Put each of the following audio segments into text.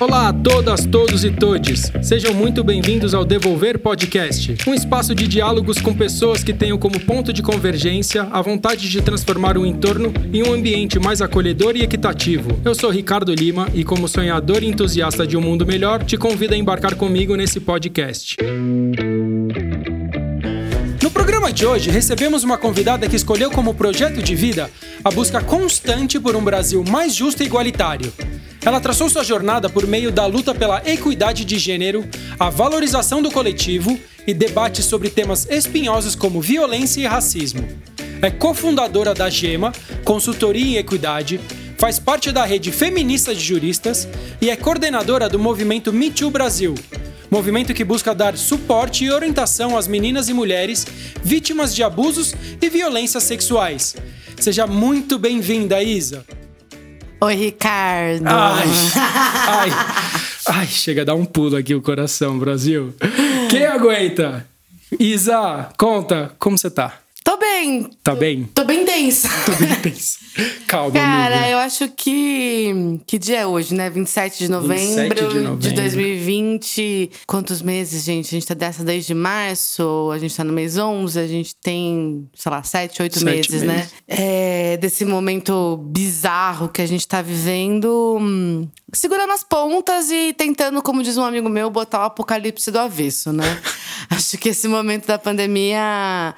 Olá a todas, todos e todes. Sejam muito bem-vindos ao Devolver Podcast, um espaço de diálogos com pessoas que tenham como ponto de convergência a vontade de transformar o entorno em um ambiente mais acolhedor e equitativo. Eu sou Ricardo Lima e, como sonhador e entusiasta de um mundo melhor, te convido a embarcar comigo nesse podcast. No programa de hoje, recebemos uma convidada que escolheu como projeto de vida a busca constante por um Brasil mais justo e igualitário. Ela traçou sua jornada por meio da luta pela equidade de gênero, a valorização do coletivo e debates sobre temas espinhosos como violência e racismo. É cofundadora da GEMA, consultoria em equidade, faz parte da rede feminista de juristas e é coordenadora do movimento Me Too Brasil, movimento que busca dar suporte e orientação às meninas e mulheres vítimas de abusos e violências sexuais. Seja muito bem-vinda, Isa. Oi, Ricardo. Ai, ai, ai, chega a dar um pulo aqui o coração, Brasil. Quem aguenta? Isa, conta, como você tá? Tô bem. Tá bem? Tô bem densa. Tô bem tenso. Calma, Cara, amiga. eu acho que. Que dia é hoje, né? 27 de novembro, 27 de novembro. 2020. Quantos meses, gente? A gente tá dessa desde março, a gente tá no mês 11, a gente tem, sei lá, 7, 8 Sete meses, né? meses. É, desse momento bizarro que a gente tá vivendo, hum, segurando as pontas e tentando, como diz um amigo meu, botar o apocalipse do avesso, né? acho que esse momento da pandemia.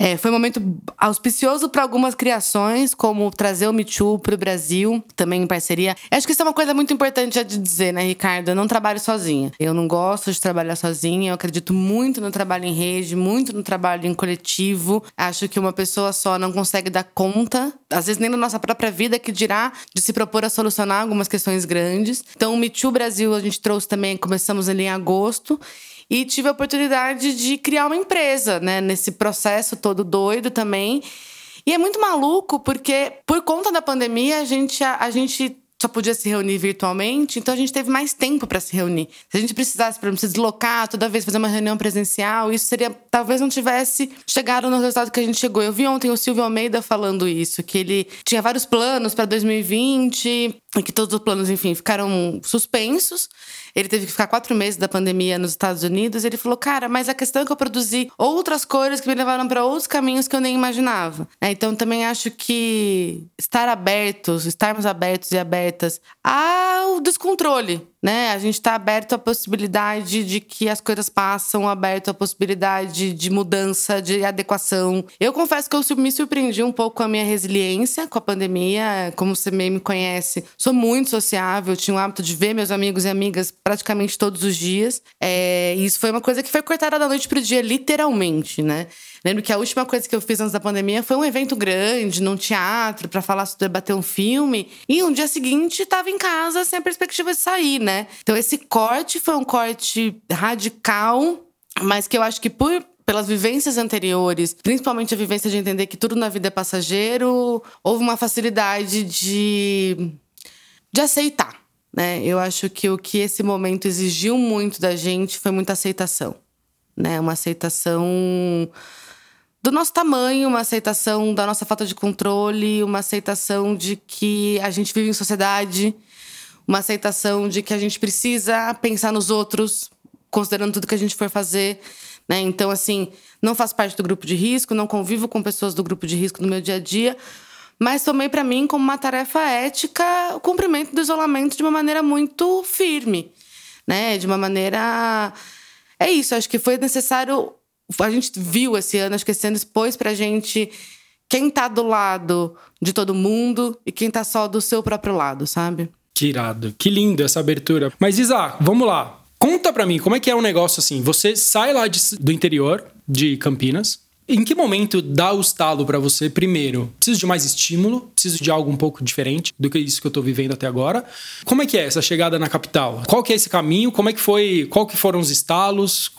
É, foi um momento auspicioso para algumas criações, como trazer o Me Too para o Brasil, também em parceria. Acho que isso é uma coisa muito importante de dizer, né, Ricardo? Eu não trabalho sozinha. Eu não gosto de trabalhar sozinha. Eu acredito muito no trabalho em rede, muito no trabalho em coletivo. Acho que uma pessoa só não consegue dar conta, às vezes nem na nossa própria vida, que dirá de se propor a solucionar algumas questões grandes. Então, o Me Too Brasil a gente trouxe também, começamos ali em agosto. E tive a oportunidade de criar uma empresa, né? Nesse processo todo doido também. E é muito maluco, porque por conta da pandemia, a gente, a, a gente só podia se reunir virtualmente, então a gente teve mais tempo para se reunir. Se a gente precisasse, exemplo, se deslocar toda vez fazer uma reunião presencial, isso seria. Talvez não tivesse chegado no resultado que a gente chegou. Eu vi ontem o Silvio Almeida falando isso, que ele tinha vários planos para 2020 e que todos os planos, enfim, ficaram suspensos. Ele teve que ficar quatro meses da pandemia nos Estados Unidos. Ele falou, cara, mas a questão é que eu produzi outras coisas que me levaram para outros caminhos que eu nem imaginava. né? Então, também acho que estar abertos, estarmos abertos e abertas ao descontrole, né? A gente está aberto à possibilidade de que as coisas passam, aberto à possibilidade de mudança, de adequação. Eu confesso que eu me surpreendi um pouco com a minha resiliência com a pandemia. Como você bem me conhece, sou muito sociável, tinha o hábito de ver meus amigos e amigas praticamente todos os dias. É, isso foi uma coisa que foi cortada da noite pro dia, literalmente, né? Lembro que a última coisa que eu fiz antes da pandemia foi um evento grande, num teatro, para falar sobre debater um filme. E um dia seguinte estava em casa sem a perspectiva de sair, né? Então esse corte foi um corte radical, mas que eu acho que por pelas vivências anteriores, principalmente a vivência de entender que tudo na vida é passageiro, houve uma facilidade de de aceitar, né? Eu acho que o que esse momento exigiu muito da gente foi muita aceitação, né? Uma aceitação do nosso tamanho, uma aceitação da nossa falta de controle, uma aceitação de que a gente vive em sociedade, uma aceitação de que a gente precisa pensar nos outros, considerando tudo que a gente for fazer. Né? Então, assim, não faço parte do grupo de risco, não convivo com pessoas do grupo de risco no meu dia a dia, mas tomei para mim como uma tarefa ética o cumprimento do isolamento de uma maneira muito firme, né? De uma maneira é isso, acho que foi necessário a gente viu esse ano, acho que esse ano expôs pra gente quem tá do lado de todo mundo e quem tá só do seu próprio lado, sabe? Que irado. Que lindo essa abertura. Mas, Isa, vamos lá. Conta pra mim, como é que é o negócio assim? Você sai lá de- do interior de Campinas. Em que momento dá o estalo pra você primeiro? Preciso de mais estímulo? Preciso de algo um pouco diferente do que isso que eu tô vivendo até agora? Como é que é essa chegada na capital? Qual que é esse caminho? Como é que foi? Qual que foram os estalos?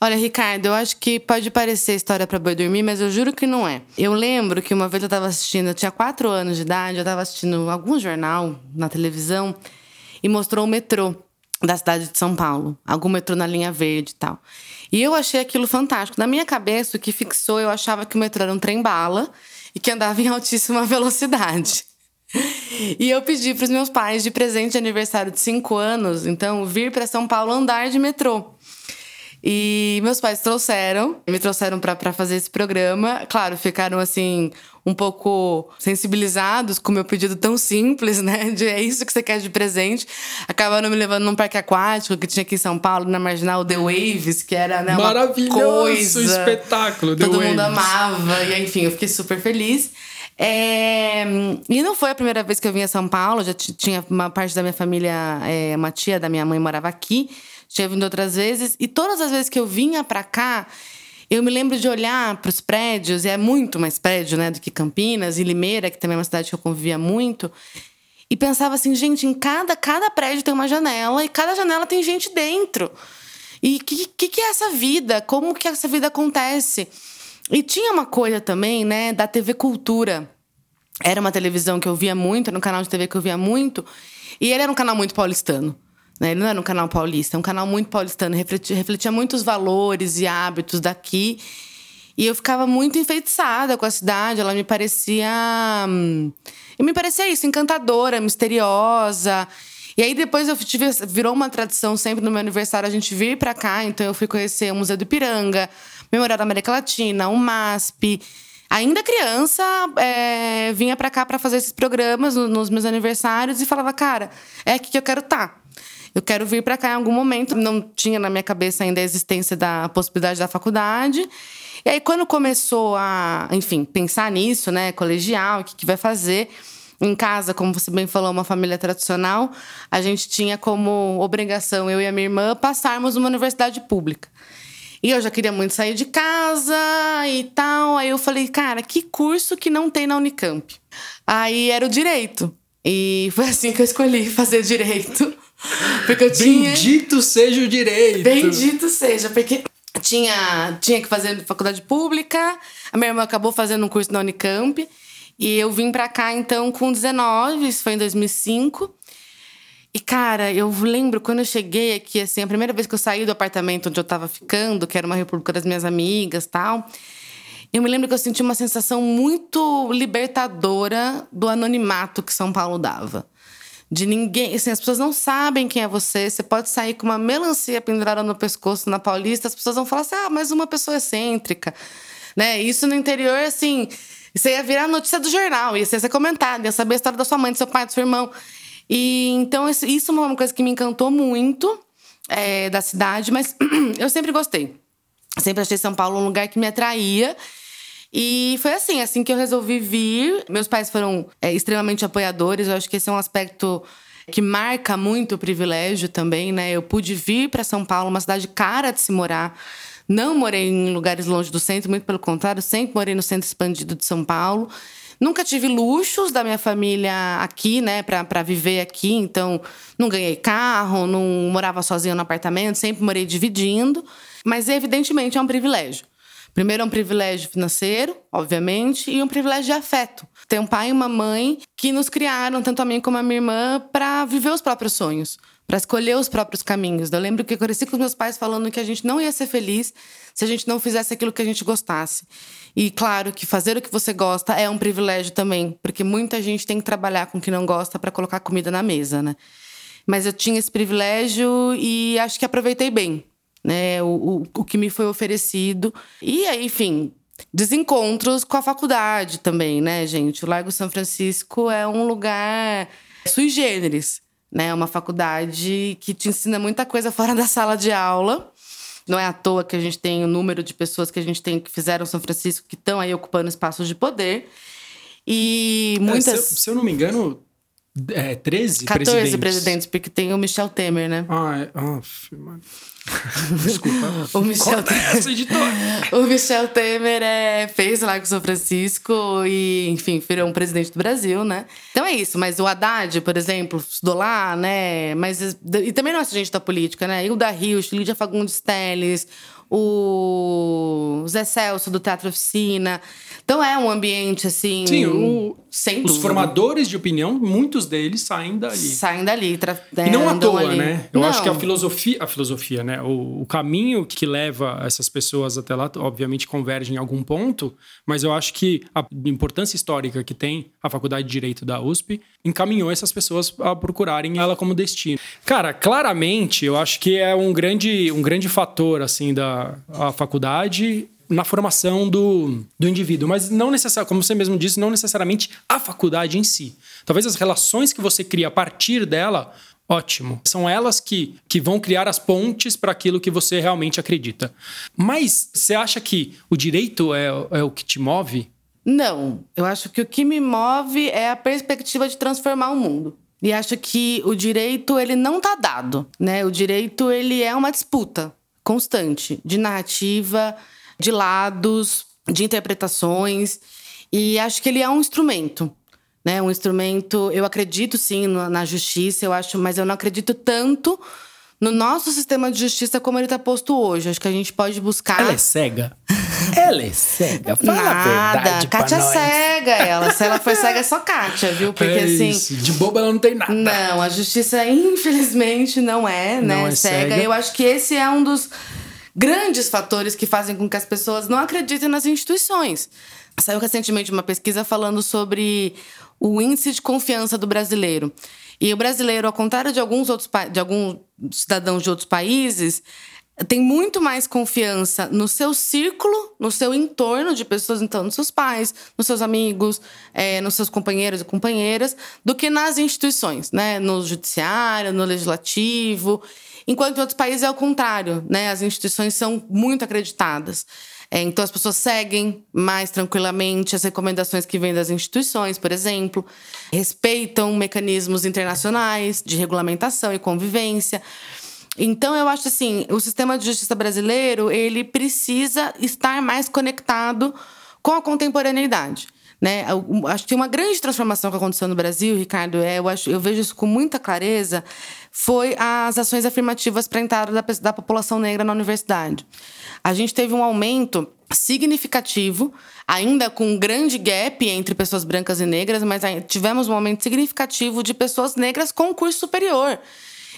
Olha, Ricardo, eu acho que pode parecer história pra boi dormir, mas eu juro que não é. Eu lembro que uma vez eu tava assistindo, eu tinha quatro anos de idade, eu tava assistindo algum jornal na televisão e mostrou o metrô da cidade de São Paulo. Algum metrô na linha verde e tal. E eu achei aquilo fantástico. Na minha cabeça, o que fixou, eu achava que o metrô era um trem-bala e que andava em altíssima velocidade. E eu pedi para os meus pais de presente de aniversário de cinco anos, então, vir para São Paulo andar de metrô. E meus pais trouxeram, me trouxeram para fazer esse programa. Claro, ficaram assim, um pouco sensibilizados com o meu pedido tão simples, né? De é isso que você quer de presente. Acabaram me levando num parque aquático que tinha aqui em São Paulo, na marginal The Waves, que era né, uma Maravilhoso coisa. espetáculo, The Todo Waves. mundo amava. E enfim, eu fiquei super feliz. É, E não foi a primeira vez que eu vim a São Paulo, já tinha uma parte da minha família, é, uma tia da minha mãe morava aqui, tinha vindo outras vezes, e todas as vezes que eu vinha pra cá, eu me lembro de olhar para os prédios, e é muito mais prédio né, do que Campinas, e Limeira, que também é uma cidade que eu convivia muito, e pensava assim, gente, em cada, cada prédio tem uma janela, e cada janela tem gente dentro. E o que, que, que é essa vida? Como que essa vida acontece? E tinha uma coisa também, né, da TV Cultura. Era uma televisão que eu via muito, era um canal de TV que eu via muito. E ele era um canal muito paulistano. Né? Ele não era um canal paulista, é um canal muito paulistano. Refletia, refletia muitos valores e hábitos daqui. E eu ficava muito enfeitiçada com a cidade. Ela me parecia. hum, E me parecia isso, encantadora, misteriosa. E aí depois eu tive, virou uma tradição sempre no meu aniversário a gente vir pra cá. Então eu fui conhecer o Museu do Ipiranga, Memorial da América Latina, o MASP. Ainda criança, é, vinha pra cá pra fazer esses programas no- nos meus aniversários e falava, cara, é aqui que eu quero estar. Eu quero vir pra cá em algum momento. Não tinha na minha cabeça ainda a existência da possibilidade da faculdade. E aí, quando começou a, enfim, pensar nisso, né, colegial, o que, que vai fazer, em casa, como você bem falou, uma família tradicional, a gente tinha como obrigação, eu e a minha irmã, passarmos numa universidade pública. E eu já queria muito sair de casa e tal. Aí eu falei, cara, que curso que não tem na Unicamp? Aí era o direito. E foi assim que eu escolhi fazer direito. Porque eu tinha. Bendito seja o direito. Bendito seja, porque tinha, tinha que fazer faculdade pública. A minha irmã acabou fazendo um curso na Unicamp. E eu vim pra cá, então, com 19, isso foi em 2005. E, cara, eu lembro quando eu cheguei aqui, assim, a primeira vez que eu saí do apartamento onde eu tava ficando, que era uma república das minhas amigas tal. Eu me lembro que eu senti uma sensação muito libertadora do anonimato que São Paulo dava. De ninguém. Assim, as pessoas não sabem quem é você. Você pode sair com uma melancia pendurada no pescoço na Paulista, as pessoas vão falar assim: ah, mais uma pessoa excêntrica. Né? Isso no interior, assim. Você ia virar notícia do jornal, ia ser comentado, ia saber a história da sua mãe, do seu pai, do seu irmão. E então, isso, isso é uma coisa que me encantou muito é, da cidade, mas eu sempre gostei. Sempre achei São Paulo um lugar que me atraía. E foi assim, assim que eu resolvi vir. Meus pais foram é, extremamente apoiadores. Eu acho que esse é um aspecto que marca muito o privilégio também, né? Eu pude vir para São Paulo, uma cidade cara de se morar. Não morei em lugares longe do centro, muito pelo contrário, sempre morei no centro expandido de São Paulo. Nunca tive luxos da minha família aqui, né, pra viver aqui. Então, não ganhei carro, não morava sozinha no apartamento, sempre morei dividindo. Mas, evidentemente, é um privilégio. Primeiro, é um privilégio financeiro, obviamente, e um privilégio de afeto. Ter um pai e uma mãe que nos criaram, tanto a mim como a minha irmã, para viver os próprios sonhos, para escolher os próprios caminhos. Eu lembro que eu cresci com os meus pais falando que a gente não ia ser feliz se a gente não fizesse aquilo que a gente gostasse. E claro que fazer o que você gosta é um privilégio também, porque muita gente tem que trabalhar com o que não gosta para colocar comida na mesa, né? Mas eu tinha esse privilégio e acho que aproveitei bem né, o, o, o que me foi oferecido. E aí, enfim, desencontros com a faculdade também, né, gente? O Largo São Francisco é um lugar sui generis, né? É uma faculdade que te ensina muita coisa fora da sala de aula. Não é à toa que a gente tem o número de pessoas que a gente tem que fizeram São Francisco que estão aí ocupando espaços de poder. E É, muitas. se, eu, se eu não me engano, é, 13 14 presidentes. presidentes. porque tem o Michel Temer, né? Ah, é, mano. Desculpa. O Michel essa, editor. O Michel Temer é, fez lá com o São Francisco e, enfim, virou um presidente do Brasil, né? Então é isso. Mas o Haddad, por exemplo, estudou lá, né? Mas, e também não é gente da política, né? Hilda Rios, Lídia Fagundes Telles, o Zé Celso do Teatro Oficina. Então é um ambiente assim. Sim, o, sem os dúvida. formadores de opinião, muitos deles saem dali. Saem dali. E não à andam toa, ali. né? Eu Não. acho que a filosofia, a filosofia, né? O, o caminho que leva essas pessoas até lá, obviamente, converge em algum ponto, mas eu acho que a importância histórica que tem a Faculdade de Direito da USP encaminhou essas pessoas a procurarem ela como destino. Cara, claramente, eu acho que é um grande, um grande fator, assim, da a faculdade na formação do, do indivíduo, mas não necessariamente, como você mesmo disse, não necessariamente a faculdade em si. Talvez as relações que você cria a partir dela, ótimo. São elas que, que vão criar as pontes para aquilo que você realmente acredita. Mas você acha que o direito é, é o que te move? Não, eu acho que o que me move é a perspectiva de transformar o mundo. E acho que o direito ele não tá dado, né? O direito ele é uma disputa constante de narrativa, de lados, de interpretações. E acho que ele é um instrumento, né? Um instrumento. Eu acredito sim na justiça, eu acho, mas eu não acredito tanto no nosso sistema de justiça como ele está posto hoje. Acho que a gente pode buscar. cega. Ela é cega. Nada. Kátia é cega, ela. Se ela for cega, é só Kátia, viu? Porque é assim. isso. De boba ela não tem nada. Não, a justiça, infelizmente, não é, né? Não é cega. cega. Eu acho que esse é um dos grandes fatores que fazem com que as pessoas não acreditem nas instituições. Saiu recentemente uma pesquisa falando sobre o índice de confiança do brasileiro. E o brasileiro, ao contrário de alguns outros de alguns cidadãos de outros países, tem muito mais confiança no seu círculo, no seu entorno de pessoas, então, nos seus pais, nos seus amigos, eh, nos seus companheiros e companheiras, do que nas instituições, né? No judiciário, no legislativo. Enquanto em outros países é o contrário, né? As instituições são muito acreditadas. É, então as pessoas seguem mais tranquilamente as recomendações que vêm das instituições, por exemplo, respeitam mecanismos internacionais de regulamentação e convivência. Então eu acho assim, o sistema de justiça brasileiro, ele precisa estar mais conectado com a contemporaneidade. Né? Eu- Acho que uma grande transformação que aconteceu no Brasil, Ricardo, é, eu, acho, eu vejo isso com muita clareza, foi as ações afirmativas para a entrada da, da população negra na universidade. A gente teve um aumento significativo, ainda com um grande gap entre pessoas brancas e negras, mas tivemos um aumento significativo de pessoas negras com curso superior.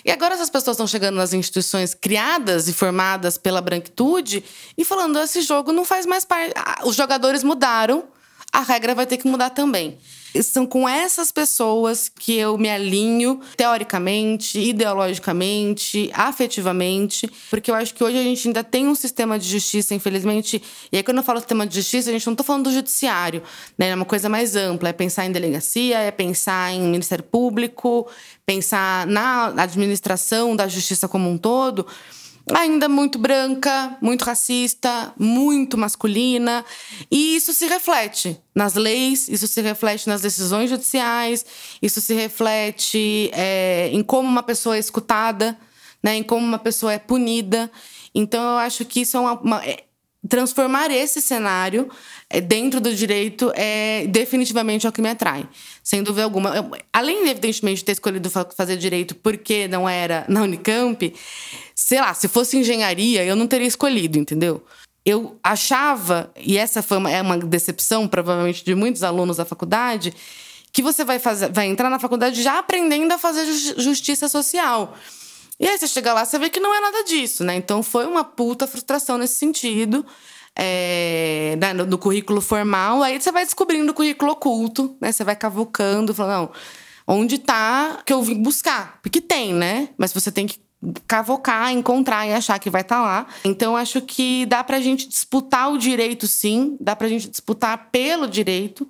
E agora essas pessoas estão chegando nas instituições criadas e formadas pela branquitude e falando: esse jogo não faz mais parte. Os jogadores mudaram, a regra vai ter que mudar também. São com essas pessoas que eu me alinho teoricamente, ideologicamente, afetivamente, porque eu acho que hoje a gente ainda tem um sistema de justiça, infelizmente. E aí, quando eu falo sistema de justiça, a gente não está falando do judiciário, né? É uma coisa mais ampla. É pensar em delegacia, é pensar em Ministério Público, pensar na administração da justiça como um todo ainda muito branca, muito racista, muito masculina. E isso se reflete nas leis, isso se reflete nas decisões judiciais, isso se reflete é, em como uma pessoa é escutada, né, em como uma pessoa é punida. Então, eu acho que isso é uma. uma- é- transformar esse cenário é, dentro do direito é definitivamente o que me atrai, sem dúvida alguma. Eu- além, evidentemente, de ter escolhido fa- fazer direito porque não era na Unicamp, sei lá, se fosse engenharia, eu não teria escolhido, entendeu? Eu achava, e essa foi uma, é uma decepção, provavelmente, de muitos alunos da faculdade, que você vai, fazer, vai entrar na faculdade já aprendendo a fazer justi- justiça social. E aí você chega lá, você vê que não é nada disso, né? Então foi uma puta frustração nesse sentido. é, no, no currículo formal, aí você vai descobrindo o currículo oculto, né? Você vai cavucando, falando, não, onde tá que eu vim buscar? Porque tem, né? Mas você tem que cavocar, encontrar e achar que vai estar lá. Então, acho que dá pra gente disputar o direito, sim. Dá pra gente disputar pelo direito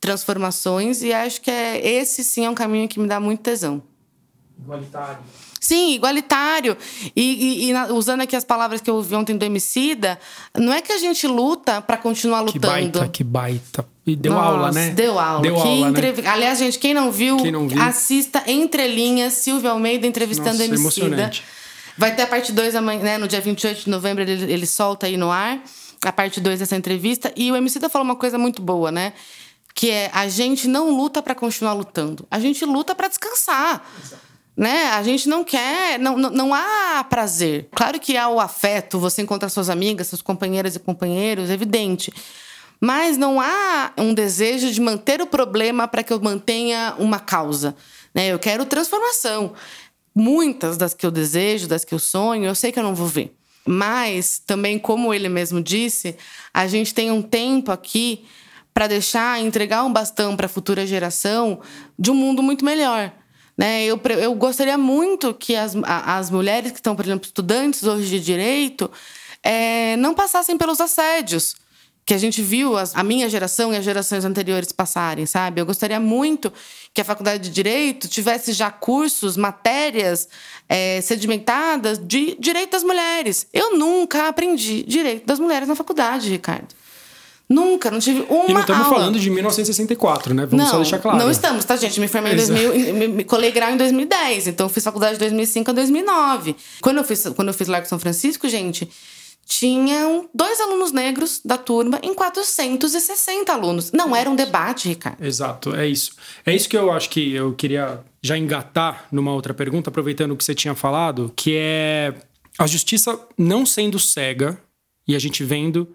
transformações. E acho que é, esse, sim, é um caminho que me dá muito tesão. Igualitário. Sim, igualitário. E, e- e na- usando aqui as palavras que eu ouvi ontem do Emicida, não é que a gente luta pra continuar Que lutando. baita, que baita. E deu Nossa, aula, né? Deu aula. Deu que aula, né? entrev- Aliás, gente, quem não viu, Quem não viu. assista Entre Linhas, Silvio Almeida entrevistando Nossa, o Emicida. Vai ter a parte 2 amanhã, né? No dia 28 de novembro, ele, ele solta aí no ar a parte 2 dessa entrevista. E o Emicida falou uma coisa muito boa, né? Que é a gente não luta pra continuar lutando. A gente luta pra descansar. Né? A gente não quer, não, não, não há prazer. Claro que há o afeto, você encontra suas amigas, suas companheiras e companheiros, é evidente. Mas não há um desejo de manter o problema para que eu mantenha uma causa. Né? Eu quero transformação. Muitas das que eu desejo, das que eu sonho, eu sei que eu não vou ver. Mas também, como ele mesmo disse, a gente tem um tempo aqui para deixar, entregar um bastão para a futura geração de um mundo muito melhor. Né? Eu, eu gostaria muito que as, as mulheres que estão, por exemplo, estudantes hoje de direito, é, não passassem pelos assédios que a gente viu as, a minha geração e as gerações anteriores passarem, sabe? Eu gostaria muito que a faculdade de direito tivesse já cursos, matérias é, sedimentadas de direito das mulheres. Eu nunca aprendi direito das mulheres na faculdade, Ricardo. Nunca, não tive uma E não estamos aula. falando de 1964, né? Vamos não, só deixar claro. Não estamos, tá, gente? Me formei em 2000, me, me colei grau em 2010, então fiz faculdade de 2005 a 2009. Quando eu fiz, quando eu fiz Largo São Francisco, gente, tinham dois alunos negros da turma em 460 alunos. Não era um debate, Ricardo. Exato, é isso. É isso que eu acho que eu queria já engatar numa outra pergunta, aproveitando o que você tinha falado, que é a justiça não sendo cega e a gente vendo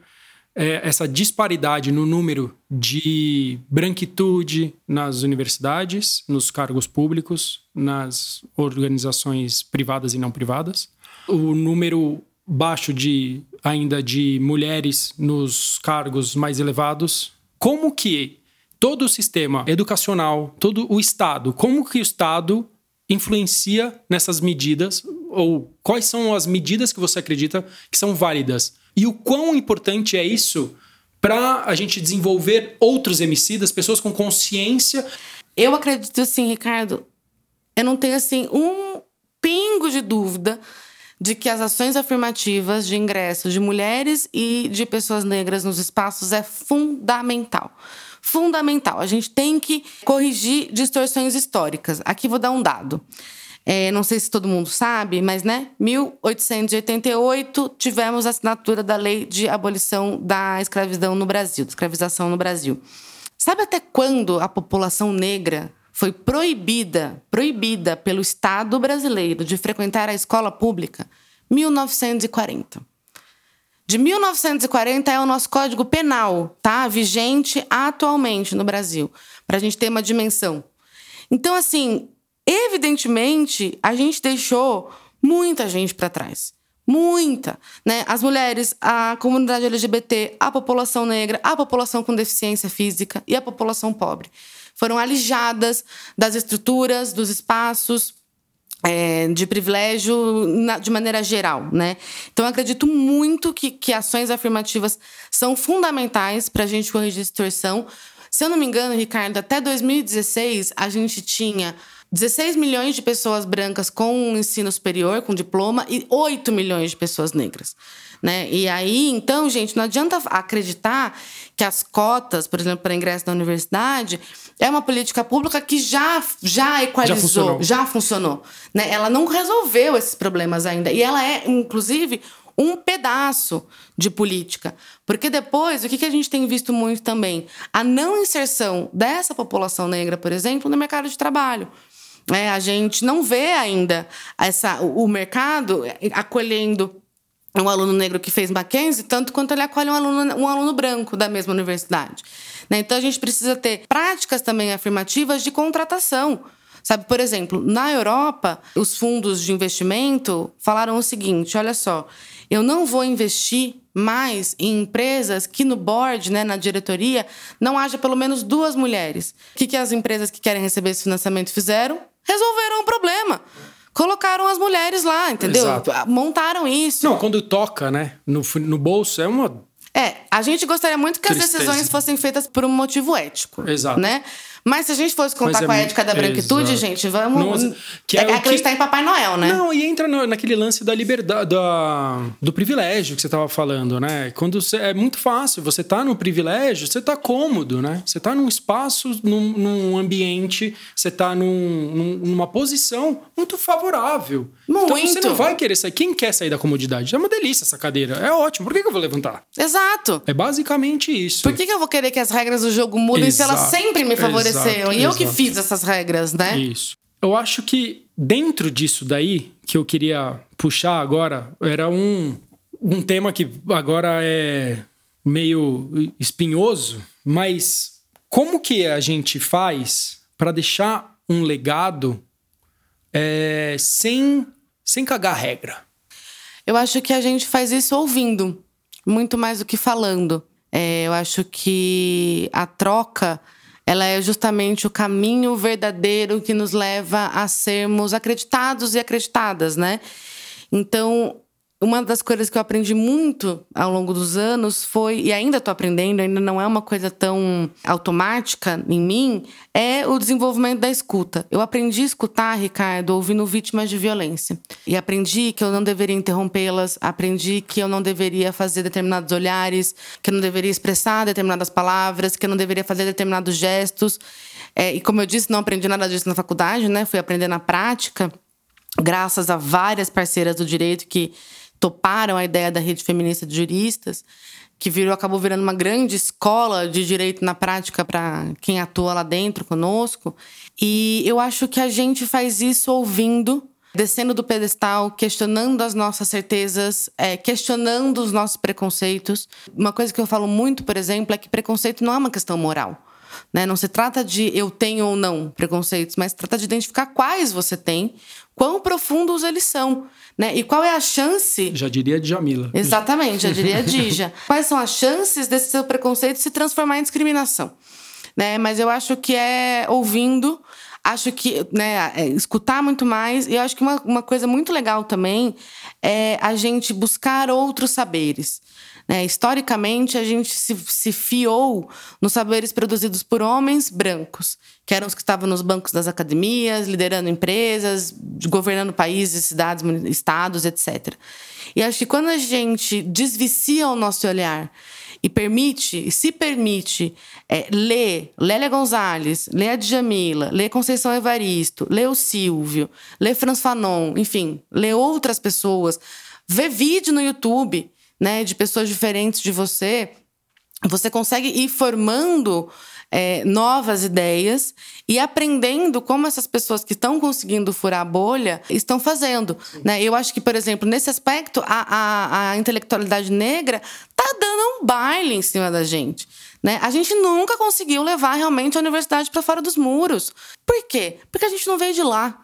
é, essa disparidade no número de branquitude nas universidades, nos cargos públicos, nas organizações privadas e não privadas. O número baixo de ainda de mulheres nos cargos mais elevados. Como que todo o sistema educacional, todo o Estado, como que o Estado influencia nessas medidas ou quais são as medidas que você acredita que são válidas? E o quão importante é isso para a gente desenvolver outros emicidas, pessoas com consciência? Eu acredito assim, Ricardo, eu não tenho assim um pingo de dúvida de que as ações afirmativas de ingresso de mulheres e de pessoas negras nos espaços é fundamental. Fundamental. A gente tem que corrigir distorções históricas. Aqui vou dar um dado. É, não sei se todo mundo sabe, mas né, 1888 tivemos a assinatura da lei de abolição da escravidão no Brasil, da escravização no Brasil. Sabe até quando a população negra foi proibida, proibida pelo Estado brasileiro de frequentar a escola pública 1940. De 1940 é o nosso Código Penal, tá? Vigente atualmente no Brasil, para a gente ter uma dimensão. Então, assim, evidentemente, a gente deixou muita gente para trás. Muita, né? As mulheres, a comunidade LGBT, a população negra, a população com deficiência física e a população pobre foram alijadas das estruturas, dos espaços, é, de privilégio na, de maneira geral, né? Então, acredito muito que, que ações afirmativas são fundamentais para a gente corrigir distorção. Se eu não me engano, Ricardo, até 2016 a gente tinha 16 milhões de pessoas brancas com ensino superior, com diploma, e 8 milhões de pessoas negras. Né? E aí, então, gente, não adianta acreditar que as cotas, por exemplo, para ingresso na universidade, é uma política pública que já, já equalizou, já funcionou. Já funcionou né? Ela não resolveu esses problemas ainda. E ela é, inclusive, um pedaço de política. Porque depois, o que a gente tem visto muito também? A não inserção dessa população negra, por exemplo, no mercado de trabalho. É, a gente não vê ainda essa, o mercado acolhendo um aluno negro que fez Mackenzie, tanto quanto ele acolhe um aluno, um aluno branco da mesma universidade. Né? Então a gente precisa ter práticas também afirmativas de contratação. Sabe, por exemplo, na Europa, os fundos de investimento falaram o seguinte: olha só, eu não vou investir mais em empresas que no board, né, na diretoria, não haja pelo menos duas mulheres. O que, que as empresas que querem receber esse financiamento fizeram? Resolveram o problema colocaram as mulheres lá, entendeu? Exato. Montaram isso. Não, quando toca, né, no, no bolso, é uma. É, a gente gostaria muito que Tristeza. as decisões fossem feitas por um motivo ético. Exato. Né? Mas se a gente fosse contar é com a ética da branquitude, exato. gente, vamos. Nossa, que é, é acreditar que... em Papai Noel, né? Não, e entra no, naquele lance da liberdade, da, do privilégio que você estava falando, né? Quando você, é muito fácil, você tá no privilégio, você tá cômodo, né? Você tá num espaço, num, num ambiente, você tá num, numa posição muito favorável. Muito. Então você não vai querer sair. Quem quer sair da comodidade? É uma delícia essa cadeira. É ótimo. Por que, que eu vou levantar? Exato. É basicamente isso. Por que, que eu vou querer que as regras do jogo mudem Exato. se elas sempre me favorecem? Aconteceu. E eu que fiz essas regras, né? Isso. Eu acho que dentro disso daí, que eu queria puxar agora, era um, um tema que agora é meio espinhoso, mas como que a gente faz para deixar um legado é, sem, sem cagar a regra? Eu acho que a gente faz isso ouvindo, muito mais do que falando. É, eu acho que a troca ela é justamente o caminho verdadeiro que nos leva a sermos acreditados e acreditadas, né? Então, uma das coisas que eu aprendi muito ao longo dos anos foi, e ainda estou aprendendo, ainda não é uma coisa tão automática em mim, é o desenvolvimento da escuta. Eu aprendi a escutar, Ricardo, ouvindo vítimas de violência. E aprendi que eu não deveria interrompê-las, aprendi que eu não deveria fazer determinados olhares, que eu não deveria expressar determinadas palavras, que eu não deveria fazer determinados gestos. É, e como eu disse, não aprendi nada disso na faculdade, né? Fui aprender na prática graças a várias parceiras do direito que toparam a ideia da rede feminista de juristas, que virou acabou virando uma grande escola de direito na prática para quem atua lá dentro conosco. E eu acho que a gente faz isso ouvindo, descendo do pedestal, questionando as nossas certezas, é, questionando os nossos preconceitos. Uma coisa que eu falo muito, por exemplo, é que preconceito não é uma questão moral. Né? Não se trata de eu tenho ou não preconceitos, mas se trata de identificar quais você tem, quão profundos eles são. Né? E qual é a chance. Já diria Djamila. Exatamente, já diria Dija. Quais são as chances desse seu preconceito se transformar em discriminação? Né? Mas eu acho que é ouvindo, acho que né, é escutar muito mais. E eu acho que uma, uma coisa muito legal também é a gente buscar outros saberes. Né? Historicamente, a gente se, se fiou nos saberes produzidos por homens brancos, que eram os que estavam nos bancos das academias, liderando empresas, governando países, cidades, estados, etc. E acho que quando a gente desvicia o nosso olhar e permite, se permite, é, ler Lélia Gonzalez, ler a Djamila, ler Conceição Evaristo, ler o Silvio, ler Franz Fanon, enfim, ler outras pessoas, ver vídeo no YouTube né, de pessoas diferentes de você, você consegue ir formando é, novas ideias e aprendendo como essas pessoas que estão conseguindo furar a bolha estão fazendo. Né? Eu acho que, por exemplo, nesse aspecto, a, a, a intelectualidade negra tá dando um baile em cima da gente. Né? A gente nunca conseguiu levar realmente a universidade para fora dos muros. Por quê? Porque a gente não veio de lá.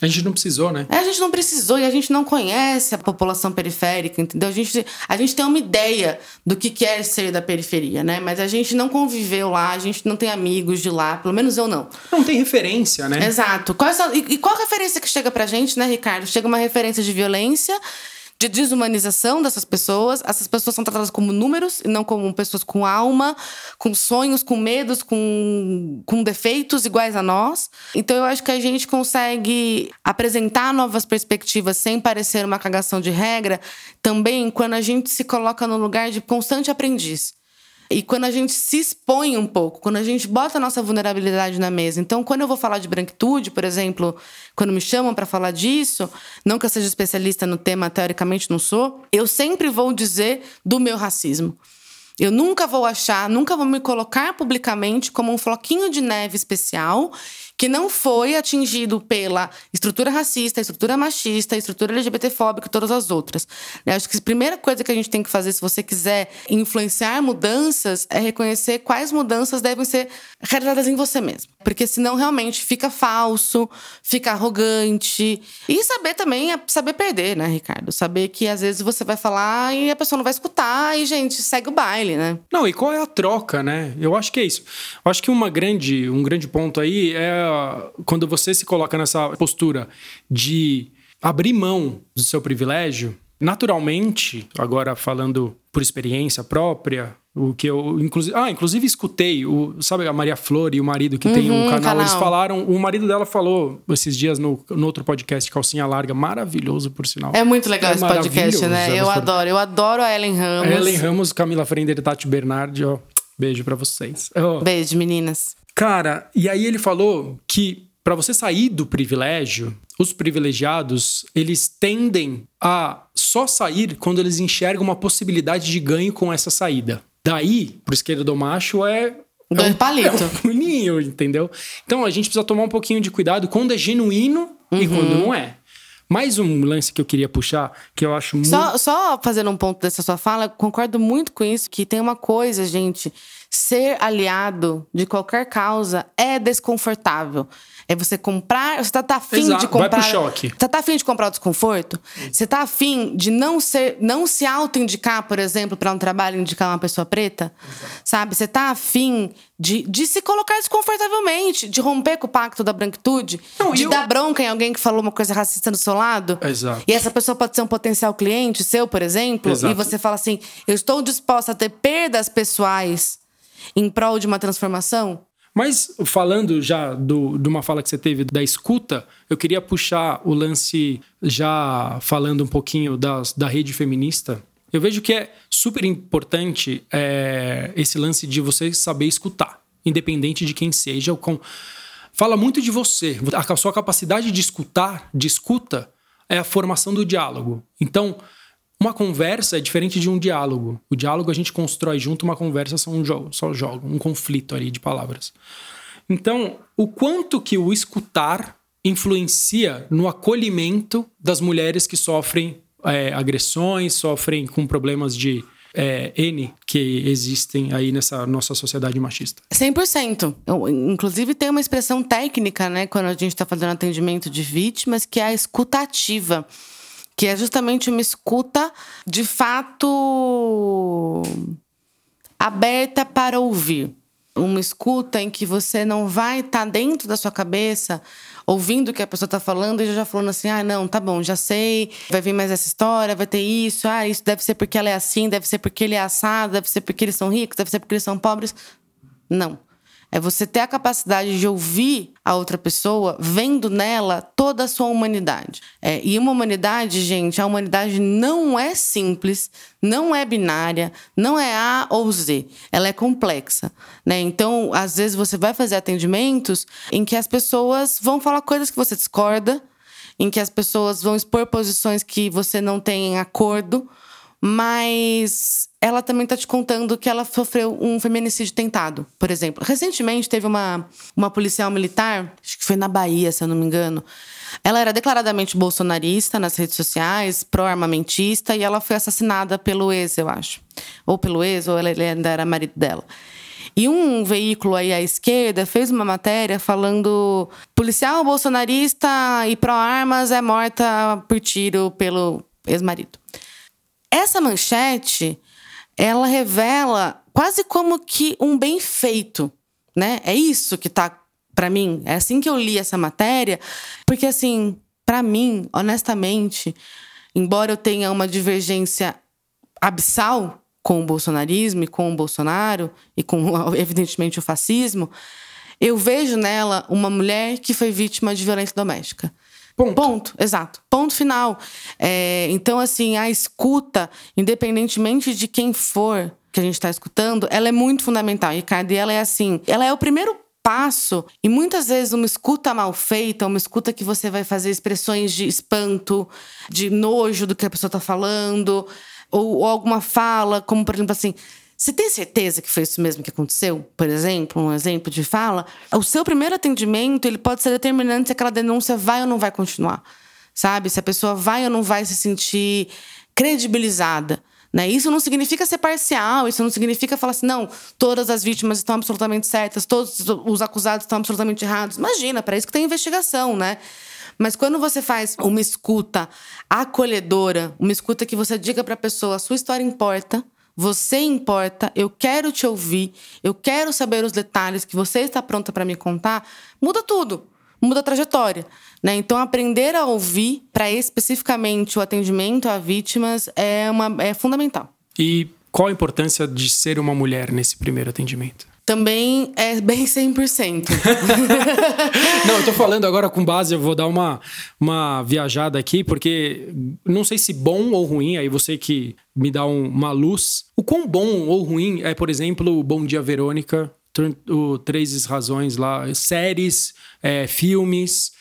A gente não precisou, né? É, a gente não precisou e a gente não conhece a população periférica, entendeu? A gente, a gente tem uma ideia do que quer ser da periferia, né? Mas a gente não conviveu lá, a gente não tem amigos de lá, pelo menos eu não. Não tem referência, né? Exato. Qual essa, e, e qual a referência que chega pra gente, né, Ricardo? Chega uma referência de violência de desumanização dessas pessoas. Essas pessoas são tratadas como números e não como pessoas com alma, com sonhos, com medos, com, com defeitos iguais a nós. Então eu acho que a gente consegue apresentar novas perspectivas sem parecer uma cagação de regra, também quando a gente se coloca no lugar de constante aprendiz. E quando a gente se expõe um pouco, quando a gente bota a nossa vulnerabilidade na mesa. Então, quando eu vou falar de branquitude, por exemplo, quando me chamam para falar disso, não que eu seja especialista no tema, teoricamente não sou, eu sempre vou dizer do meu racismo. Eu nunca vou achar, nunca vou me colocar publicamente como um floquinho de neve especial que não foi atingido pela estrutura racista, estrutura machista, estrutura LGBTfóbica e todas as outras. Eu acho que a primeira coisa que a gente tem que fazer, se você quiser influenciar mudanças, é reconhecer quais mudanças devem ser realizadas em você mesmo. Porque senão realmente fica falso, fica arrogante. E saber também é saber perder, né, Ricardo? Saber que às vezes você vai falar e a pessoa não vai escutar e, gente, segue o baile, né? Não, e qual é a troca, né? Eu acho que é isso. Eu acho que uma grande, um grande ponto aí é quando você se coloca nessa postura de abrir mão do seu privilégio, naturalmente, agora falando por experiência própria, o que eu inclusive, ah, inclusive escutei, o, sabe a Maria Flor e o marido que uhum, tem um canal, canal, eles falaram, o marido dela falou esses dias no, no outro podcast Calcinha Larga, maravilhoso por sinal. É muito legal é esse podcast, né? Eu adoro, eu adoro a Ellen Ramos. Ellen Ramos, Camila Frender e Tati Bernardi, ó. Beijo para vocês. Oh. Beijo, meninas. Cara, e aí ele falou que para você sair do privilégio, os privilegiados, eles tendem a só sair quando eles enxergam uma possibilidade de ganho com essa saída. Daí, pro esquerdo do macho, é Ganho é palito. É um ninho, entendeu? Então a gente precisa tomar um pouquinho de cuidado quando é genuíno uhum. e quando não é. Mais um lance que eu queria puxar, que eu acho muito. Só, só fazendo um ponto dessa sua fala, concordo muito com isso, que tem uma coisa, gente. Ser aliado de qualquer causa é desconfortável. É você comprar. Você tá, tá afim Exato, de vai comprar. pro choque. Você tá afim de comprar o desconforto? Você tá afim de não ser, não se auto-indicar, por exemplo, para um trabalho indicar uma pessoa preta? Sabe? Você tá afim de, de se colocar desconfortavelmente, de romper com o pacto da branquitude, Não, de eu- dar bronca em alguém que falou uma coisa racista do seu lado. Exato. E essa pessoa pode ser um potencial cliente seu, por exemplo, Exato. e você fala assim: eu estou disposta a ter perdas pessoais em prol de uma transformação? Mas falando já do, de uma fala que você teve da escuta, eu queria puxar o lance já falando um pouquinho das, da rede feminista. Eu vejo que é super importante é, esse lance de você saber escutar, independente de quem seja. Com... Fala muito de você. A sua capacidade de escutar, de escuta, é a formação do diálogo. Então, uma conversa é diferente de um diálogo. O diálogo a gente constrói junto, uma conversa são um jogo, só jogo, um conflito ali de palavras. Então, o quanto que o escutar influencia no acolhimento das mulheres que sofrem é, agressões, sofrem com problemas de é, N que existem aí nessa nossa sociedade machista. 100%. Eu, Inclusive, tem uma expressão técnica, né, quando a gente está fazendo atendimento de vítimas, que é a escutativa. Que é justamente uma escuta de fato aberta para ouvir. Uma escuta em que você não vai estar dentro da sua cabeça ouvindo o que a pessoa está falando e já falando assim: ah, não, tá bom, já sei, vai vir mais essa história, vai ter isso, ah, isso deve ser porque ela é assim, deve ser porque ele é assado, deve ser porque eles são ricos, deve ser porque eles são pobres. Não. É você ter a capacidade de ouvir a outra pessoa, vendo nela toda a sua humanidade. É, e uma humanidade, gente, a humanidade não é simples, não é binária, não é A ou Z. Ela é complexa. Né? Então, às vezes, você vai fazer atendimentos em que as pessoas vão falar coisas que você discorda, em que as pessoas vão expor posições que você não tem em acordo, mas ela também tá te contando que ela sofreu um feminicídio tentado, por exemplo. Recentemente teve uma, uma policial militar, acho que foi na Bahia, se eu não me engano. Ela era declaradamente bolsonarista nas redes sociais, pró-armamentista, e ela foi assassinada pelo ex, eu acho. Ou pelo ex, ou ele ainda era marido dela. E um veículo aí à esquerda fez uma matéria falando: policial bolsonarista e pró-armas é morta por tiro pelo ex-marido. Essa manchete, ela revela quase como que um bem feito, né? É isso que tá para mim, é assim que eu li essa matéria, porque assim, para mim, honestamente, embora eu tenha uma divergência abissal com o bolsonarismo e com o Bolsonaro e com evidentemente o fascismo, eu vejo nela uma mulher que foi vítima de violência doméstica. Ponto. Ponto, exato. Ponto final. É, então, assim, a escuta, independentemente de quem for que a gente está escutando, ela é muito fundamental. E ela é assim, ela é o primeiro passo. E muitas vezes uma escuta mal feita, uma escuta que você vai fazer expressões de espanto, de nojo do que a pessoa está falando, ou, ou alguma fala, como por exemplo assim. Você tem certeza que foi isso mesmo que aconteceu? Por exemplo, um exemplo de fala. O seu primeiro atendimento ele pode ser determinante se aquela denúncia vai ou não vai continuar. Sabe? Se a pessoa vai ou não vai se sentir credibilizada. Né? Isso não significa ser parcial, isso não significa falar assim, não, todas as vítimas estão absolutamente certas, todos os acusados estão absolutamente errados. Imagina, para isso que tem investigação, né? Mas quando você faz uma escuta acolhedora, uma escuta que você diga para a pessoa, a sua história importa, você importa, eu quero te ouvir, eu quero saber os detalhes que você está pronta para me contar, muda tudo, muda a trajetória. Né? Então, aprender a ouvir para especificamente o atendimento a vítimas é, uma, é fundamental. E qual a importância de ser uma mulher nesse primeiro atendimento? Também é bem 100%. Não, eu tô falando agora com base, eu vou dar uma, uma viajada aqui, porque não sei se bom ou ruim, aí você que me dá um- uma luz. O quão bom ou ruim é, por exemplo, o Bom Dia Verônica, o Três Razões lá, séries, é, filmes,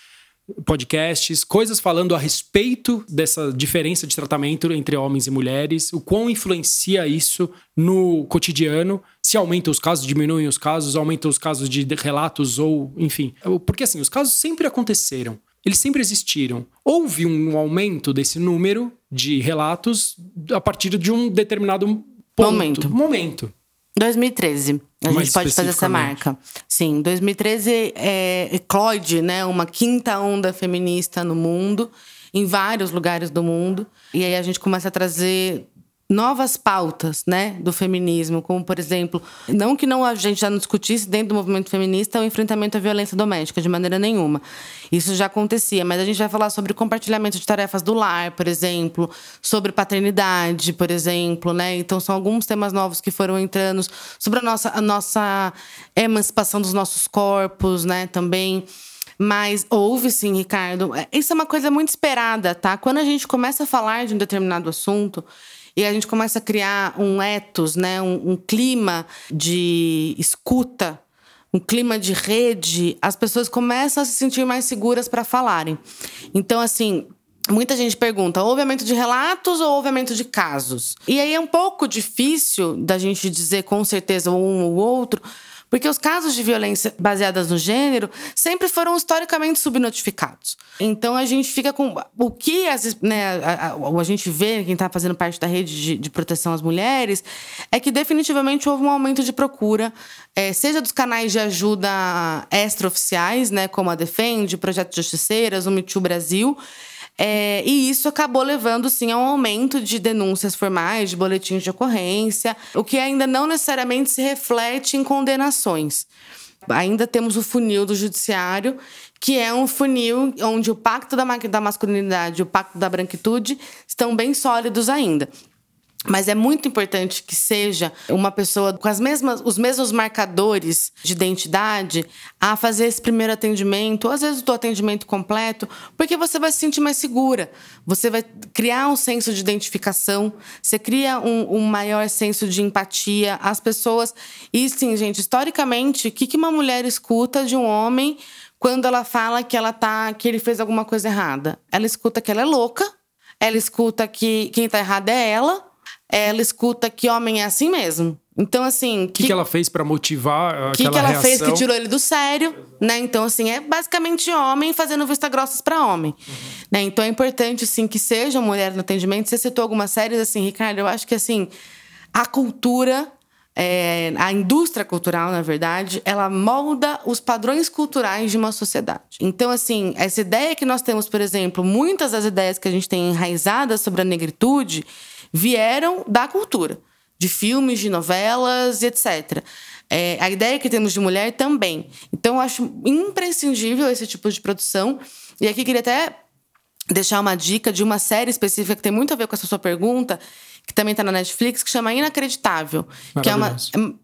podcasts, coisas falando a respeito dessa diferença de tratamento entre homens e mulheres, o quão influencia isso no cotidiano, se aumenta os casos, diminuem os casos, aumenta os casos de relatos ou, enfim. Porque assim, os casos sempre aconteceram. eles sempre existiram. Houve um aumento desse número de relatos a partir de um determinado ponto, Momento. momento. 2013. A Mais gente pode fazer essa marca. Sim, 2013 é, eclode, né, uma quinta onda feminista no mundo, em vários lugares do mundo. E aí a gente começa a trazer novas pautas, né, do feminismo, como por exemplo, não que não a gente já não discutisse dentro do movimento feminista o enfrentamento à violência doméstica de maneira nenhuma. Isso já acontecia, mas a gente vai falar sobre compartilhamento de tarefas do lar, por exemplo, sobre paternidade, por exemplo, né? Então são alguns temas novos que foram entrando sobre a nossa a nossa emancipação dos nossos corpos, né, também. Mas houve sim, Ricardo. É, Isso é uma coisa muito esperada, tá? Quando a gente começa a falar de um determinado assunto e a gente começa a criar um ethos, né? um, um clima de escuta, um clima de rede, as pessoas começam a se sentir mais seguras para falarem. Então, assim, Muita gente pergunta: houve aumento de relatos ou houve aumento de casos? E aí é um pouco difícil da gente dizer com certeza um ou outro, porque os casos de violência baseadas no gênero sempre foram historicamente subnotificados. Então a gente fica com. O que as, né, a, a, a gente vê, quem está fazendo parte da rede de, de, proteção às mulheres, é que definitivamente houve um aumento de procura, é, seja dos canais de ajuda extraoficiais, né, como a Defende, Projeto Justiceiras, o Me Too Brasil. É, e isso acabou levando, sim, a um aumento de denúncias formais, de boletins de ocorrência, o que ainda não necessariamente se reflete em condenações. Ainda temos o funil do judiciário, que é um funil onde o pacto da, da masculinidade e o pacto da branquitude estão bem sólidos ainda. Mas é muito importante que seja uma pessoa com as mesmas, os mesmos marcadores de identidade a fazer esse primeiro atendimento, ou às vezes o atendimento completo, porque você vai se sentir mais segura. Você vai criar um senso de identificação, você cria um, um maior senso de empatia. As pessoas. E sim, gente, historicamente, o que, que uma mulher escuta de um homem quando ela fala que ela tá. que ele fez alguma coisa errada? Ela escuta que ela é louca, ela escuta que quem tá errado é ela ela escuta que homem é assim mesmo. Então, assim. O que, que, ela fez para motivar aquela O que, que ela reação? fez que tirou ele do sério, né? Então, assim, é basicamente homem fazendo vista grossas para homem. Uhum. Né? Então, é importante, assim, que seja mulher no atendimento. Você citou algumas séries, assim, Ricardo, eu acho que, assim, a cultura. É, a indústria cultural, na verdade, ela molda os padrões culturais de uma sociedade. Então, assim, essa ideia que nós temos, por exemplo, muitas das ideias que a gente tem enraizadas sobre a negritude vieram da cultura, de filmes, de novelas, etc. É, a ideia que temos de mulher também. Então, eu acho imprescindível esse tipo de produção. E aqui queria até deixar uma dica de uma série específica que tem muito a ver com essa sua pergunta, que também está na Netflix, que chama Inacreditável. Que é uma,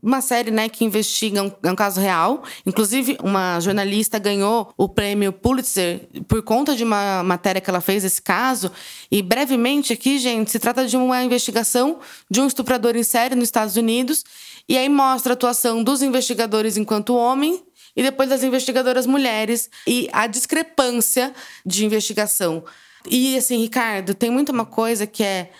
uma série né, que investiga um, é um caso real. Inclusive, uma jornalista ganhou o prêmio Pulitzer por conta de uma matéria que ela fez desse caso. E brevemente aqui, gente, se trata de uma investigação de um estuprador em série nos Estados Unidos. E aí mostra a atuação dos investigadores enquanto homem e depois das investigadoras mulheres e a discrepância de investigação. E assim, Ricardo, tem muito uma coisa que é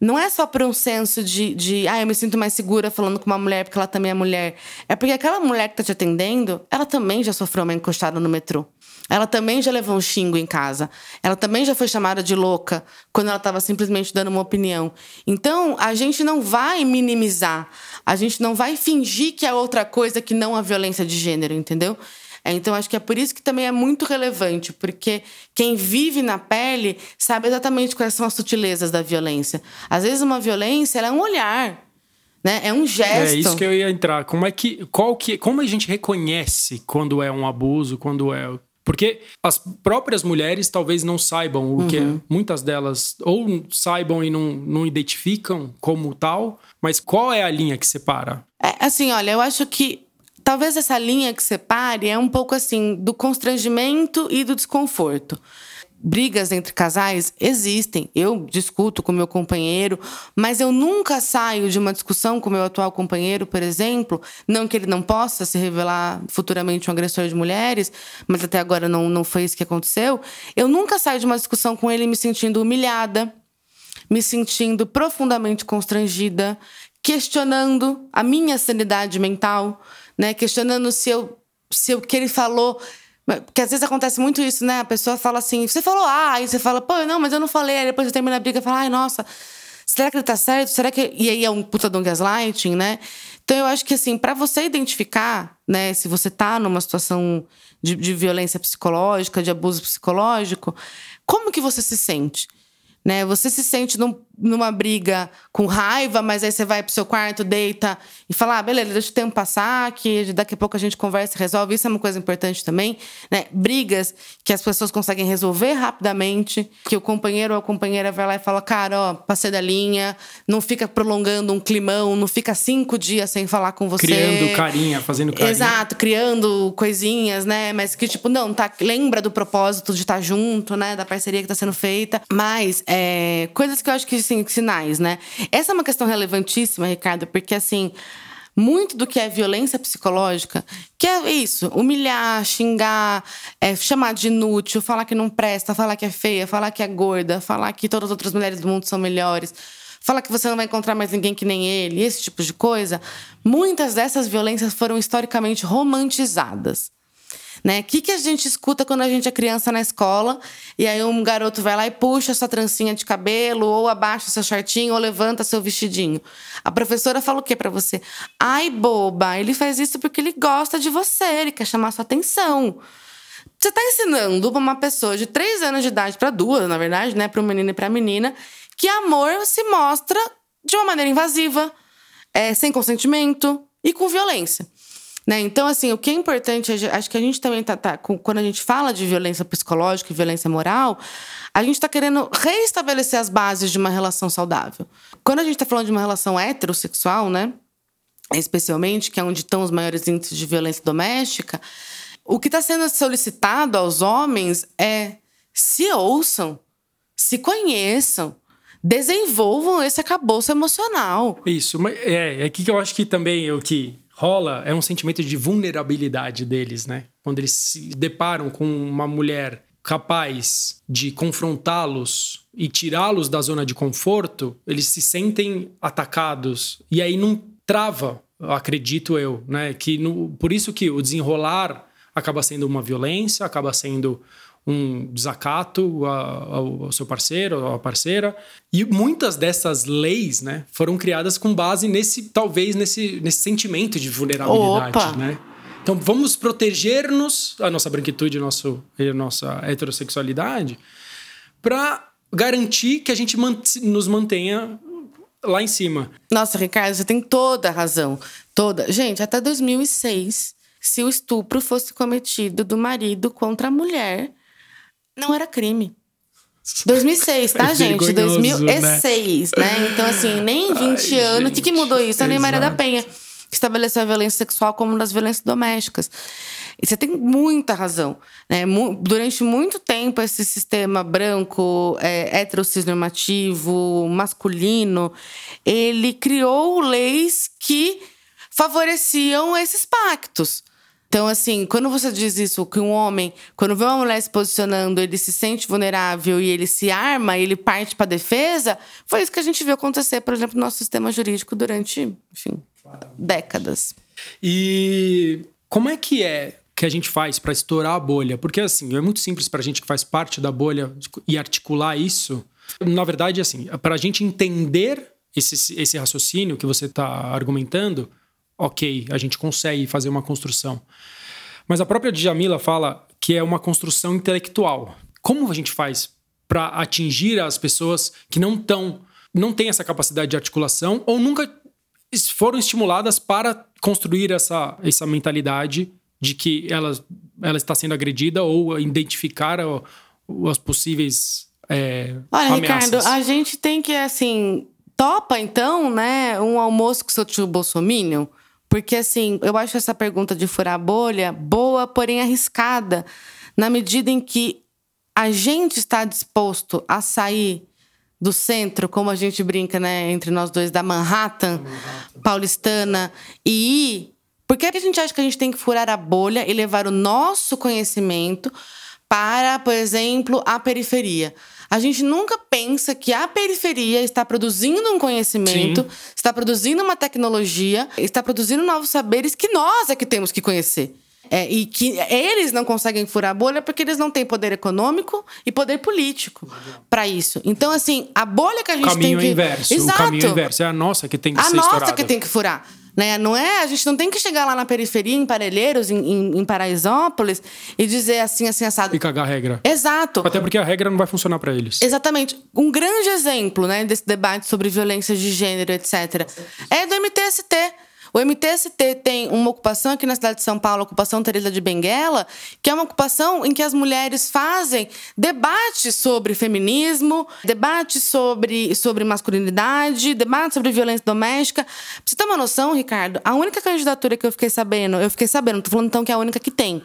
não é só por um senso de, de ah, eu me sinto mais segura falando com uma mulher porque ela também é mulher. É porque aquela mulher que tá te atendendo, ela também já sofreu uma encostada no metrô. Ela também já levou um xingo em casa. Ela também já foi chamada de louca quando ela estava simplesmente dando uma opinião. Então, a gente não vai minimizar. A gente não vai fingir que é outra coisa que não a violência de gênero, entendeu? Então, acho que é por isso que também é muito relevante, porque quem vive na pele sabe exatamente quais são as sutilezas da violência. Às vezes, uma violência é um olhar. Né? É um gesto. É isso que eu ia entrar. Como é que, qual que, como a gente reconhece quando é um abuso, quando é porque as próprias mulheres talvez não saibam o uhum. que é. Muitas delas ou saibam e não, não identificam como tal, mas qual é a linha que separa? É, assim, olha, eu acho que talvez essa linha que separe é um pouco assim do constrangimento e do desconforto. Brigas entre casais existem. Eu discuto com meu companheiro, mas eu nunca saio de uma discussão com meu atual companheiro, por exemplo. Não que ele não possa se revelar futuramente um agressor de mulheres, mas até agora não, não foi isso que aconteceu. Eu nunca saio de uma discussão com ele me sentindo humilhada, me sentindo profundamente constrangida, questionando a minha sanidade mental, né? Questionando se eu se o que ele falou Porque às vezes acontece muito isso, né? A pessoa fala assim, você falou ah, aí você fala, pô, não, mas eu não falei. Aí depois você termina a briga e fala, ai, nossa, será que ele tá certo? Será que. E aí é um puta de um gaslighting, né? Então eu acho que assim, para você identificar, né, se você tá numa situação de, de violência psicológica, de abuso psicológico, como que você se sente? Né? Você se sente num, numa briga com raiva, mas aí você vai pro seu quarto, deita e fala: ah, beleza, deixa o tempo passar, que daqui a pouco a gente conversa e resolve. Isso é uma coisa importante também. Né? Brigas que as pessoas conseguem resolver rapidamente, que o companheiro ou a companheira vai lá e fala: cara, ó, passei da linha, não fica prolongando um climão, não fica cinco dias sem falar com você. Criando carinha, fazendo carinha. Exato, criando coisinhas, né? Mas que, tipo, não, tá, lembra do propósito de estar tá junto, né? Da parceria que tá sendo feita. Mas é, coisas que eu acho que, assim, sinais, né? Essa é uma questão relevantíssima, Ricardo, porque, assim, muito do que é violência psicológica, que é isso, humilhar, xingar, é, chamar de inútil, falar que não presta, falar que é feia, falar que é gorda, falar que todas as outras mulheres do mundo são melhores, falar que você não vai encontrar mais ninguém que nem ele, esse tipo de coisa. Muitas dessas violências foram historicamente romantizadas. Né? O que, que a gente escuta quando a gente é criança na escola e aí um garoto vai lá e puxa sua trancinha de cabelo, ou abaixa seu shortinho, ou levanta seu vestidinho? A professora fala o que para você? Ai, boba, ele faz isso porque ele gosta de você, ele quer chamar sua atenção. Você está ensinando para uma pessoa de três anos de idade, para duas, na verdade, né? Para um menino e para menina, que amor se mostra de uma maneira invasiva, é, sem consentimento e com violência. Né? Então, assim, o que é importante, acho que a gente também tá, tá quando a gente fala de violência psicológica e violência moral, a gente está querendo reestabelecer as bases de uma relação saudável. Quando a gente está falando de uma relação heterossexual, né? Especialmente, que é onde estão os maiores índices de violência doméstica, o que está sendo solicitado aos homens é se ouçam, se conheçam, desenvolvam esse acabouço emocional. Isso, é, é que eu acho que também o que rola é um sentimento de vulnerabilidade deles, né? Quando eles se deparam com uma mulher capaz de confrontá-los e tirá-los da zona de conforto, eles se sentem atacados e aí não trava, acredito eu, né? Que no, por isso que o desenrolar acaba sendo uma violência, acaba sendo um desacato ao, ao seu parceiro, à parceira. E muitas dessas leis, né, foram criadas com base nesse, talvez, nesse, nesse sentimento de vulnerabilidade, Opa. né? Então vamos proteger-nos, a nossa branquitude, nosso, a nossa heterossexualidade, para garantir que a gente nos mantenha lá em cima. Nossa, Ricardo, você tem toda a razão. Toda. Gente, até 2006, se o estupro fosse cometido do marido contra a mulher, não era crime. 2006, tá, é gente? 2006, né? né? Então, assim, nem 20 Ai, anos. O que, que mudou isso? A Lei Maria da Penha, que estabeleceu a violência sexual como uma das violências domésticas. E você tem muita razão. Né? Durante muito tempo, esse sistema branco, é, heterocisnormativo, masculino, ele criou leis que favoreciam esses pactos. Então, assim, quando você diz isso, que um homem, quando vê uma mulher se posicionando, ele se sente vulnerável e ele se arma, ele parte para defesa, foi isso que a gente viu acontecer, por exemplo, no nosso sistema jurídico durante, enfim, décadas. E como é que é que a gente faz para estourar a bolha? Porque, assim, é muito simples para a gente que faz parte da bolha e articular isso. Na verdade, assim, para a gente entender esse, esse raciocínio que você está argumentando, ok, a gente consegue fazer uma construção. Mas a própria Djamila fala que é uma construção intelectual. Como a gente faz para atingir as pessoas que não estão, não têm essa capacidade de articulação ou nunca foram estimuladas para construir essa, essa mentalidade de que ela, ela está sendo agredida ou identificar as possíveis é, Olha, ameaças. Ricardo, a gente tem que, assim, topa então, né, um almoço com seu tio Bolsominion? Porque, assim, eu acho essa pergunta de furar a bolha boa, porém arriscada, na medida em que a gente está disposto a sair do centro, como a gente brinca, né, entre nós dois, da Manhattan, Manhattan. paulistana, e ir. Por que a gente acha que a gente tem que furar a bolha e levar o nosso conhecimento para, por exemplo, a periferia? A gente nunca pensa que a periferia está produzindo um conhecimento, Sim. está produzindo uma tecnologia, está produzindo novos saberes que nós é que temos que conhecer. É, e que eles não conseguem furar a bolha porque eles não têm poder econômico e poder político para isso. Então, assim, a bolha que a gente caminho tem que. inverso. Exato. O caminho inverso. É a nossa que tem que a ser nossa estourada. que tem que furar. Né? Não é, a gente não tem que chegar lá na periferia, em Parelheiros, em, em, em Paraisópolis, e dizer assim, assim, assado. E cagar a regra. Exato. Até porque a regra não vai funcionar para eles. Exatamente. Um grande exemplo né, desse debate sobre violência de gênero, etc., é do MTST. O MTST tem uma ocupação aqui na cidade de São Paulo, a ocupação Teresa de Benguela, que é uma ocupação em que as mulheres fazem debates sobre feminismo, debates sobre, sobre masculinidade, debates sobre violência doméstica. Pra você ter uma noção, Ricardo, a única candidatura que eu fiquei sabendo, eu fiquei sabendo, tô falando então que é a única que tem.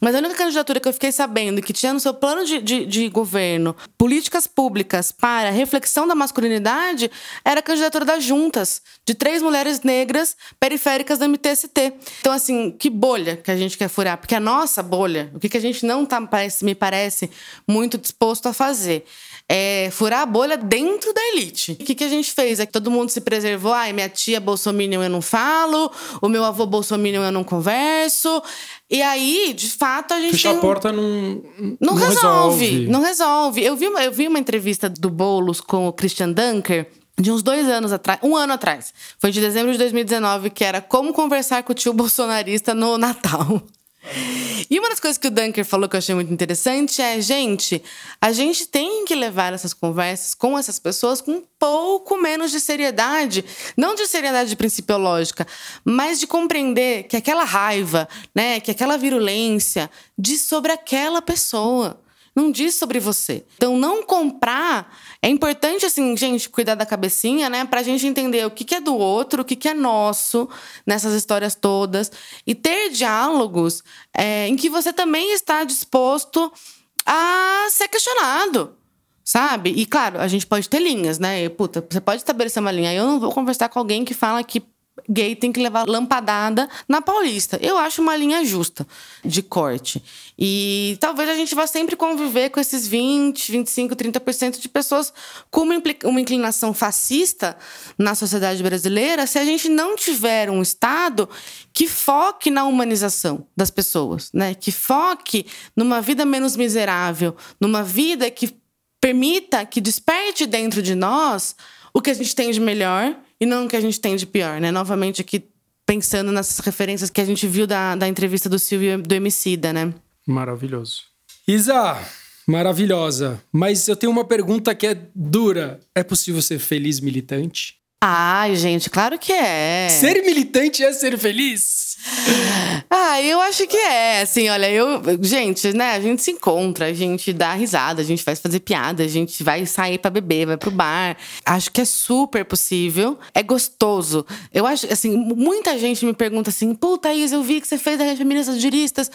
Mas a única candidatura que eu fiquei sabendo que tinha no seu plano de, de, de, governo políticas públicas para reflexão da masculinidade era a candidatura das juntas, de três mulheres negras periféricas da MTST. Então, assim, que bolha que a gente quer furar? Porque a nossa bolha, o que, que a gente não tá, me parece, muito disposto a fazer é, furar a bolha dentro da elite. O que, que a gente fez? É que todo mundo se preservou. Ai, minha tia Bolsominion eu não falo, o meu avô Bolsominion eu não converso. E aí, de fato, a gente. Fechar tem... a porta não. Não, não resolve, resolve, Não resolve. Eu vi, eu vi uma entrevista do Boulos com o Christian Dunker. De uns dois anos atrás, um ano atrás. Foi de dezembro de 2019, que era como conversar com o tio bolsonarista no Natal. E uma das coisas que o Dunker falou que eu achei muito interessante é, gente, a gente tem que levar essas conversas com essas pessoas com um pouco menos de seriedade, não de seriedade principiológica, mas de compreender que aquela raiva, né, que aquela virulência diz sobre aquela pessoa não diz sobre você. Então, não comprar. É importante, assim, gente, cuidar da cabecinha, né? Pra gente entender o que, que é do outro, o que, que é nosso nessas histórias todas. E ter diálogos é, em que você também está disposto a ser questionado. Sabe? E claro, a gente pode ter linhas, né? Puta, você pode estabelecer uma linha. Eu não vou conversar com alguém que fala que gay tem que levar lampadada na Paulista. Eu acho uma linha justa de corte. E talvez a gente vá sempre conviver com esses 20, 25, 30% de pessoas com uma, inclinação fascista na sociedade brasileira se a gente não tiver um Estado que foque na humanização das pessoas, né? Que foque numa vida menos miserável, numa vida que permita, que desperte dentro de nós o que a gente tem de melhor e não o que a gente tem de pior, né? Novamente aqui pensando nessas referências que a gente viu da, da entrevista do Silvio do Emicida, né? Maravilhoso. Isa, maravilhosa. Mas eu tenho uma pergunta que é dura. É possível ser feliz militante? Ai, gente, claro que é. Ser militante é ser feliz? Ah, eu acho que é. Assim, olha, eu. Gente, né? A gente se encontra, a gente dá risada, a gente vai fazer piada, a gente vai sair para beber, vai pro bar. Acho que é super possível. É gostoso. Eu acho, assim, muita gente me pergunta assim: puta, Isa, eu vi que você fez a Rede Feminista dos Juristas.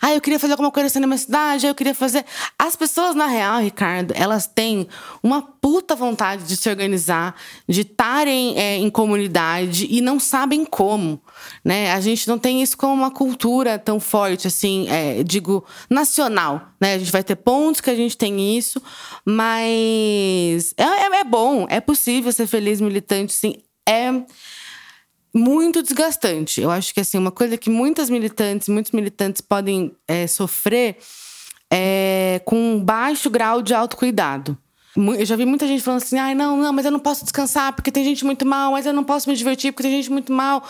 Ah, eu queria fazer alguma coisa assim na minha cidade, eu queria fazer. As pessoas, na real, Ricardo, elas têm uma puta vontade de se organizar, de estarem é, em comunidade e não sabem como. Né? A gente não tem isso como uma cultura tão forte, assim, é, digo, nacional. Né? A gente vai ter pontos que a gente tem isso, mas é, é, é bom, é possível ser feliz militante, sim. É muito desgastante. Eu acho que assim, uma coisa que muitas militantes, muitos militantes podem é, sofrer é com um baixo grau de autocuidado. Eu já vi muita gente falando assim: ai, não, não, mas eu não posso descansar porque tem gente muito mal, mas eu não posso me divertir porque tem gente muito mal.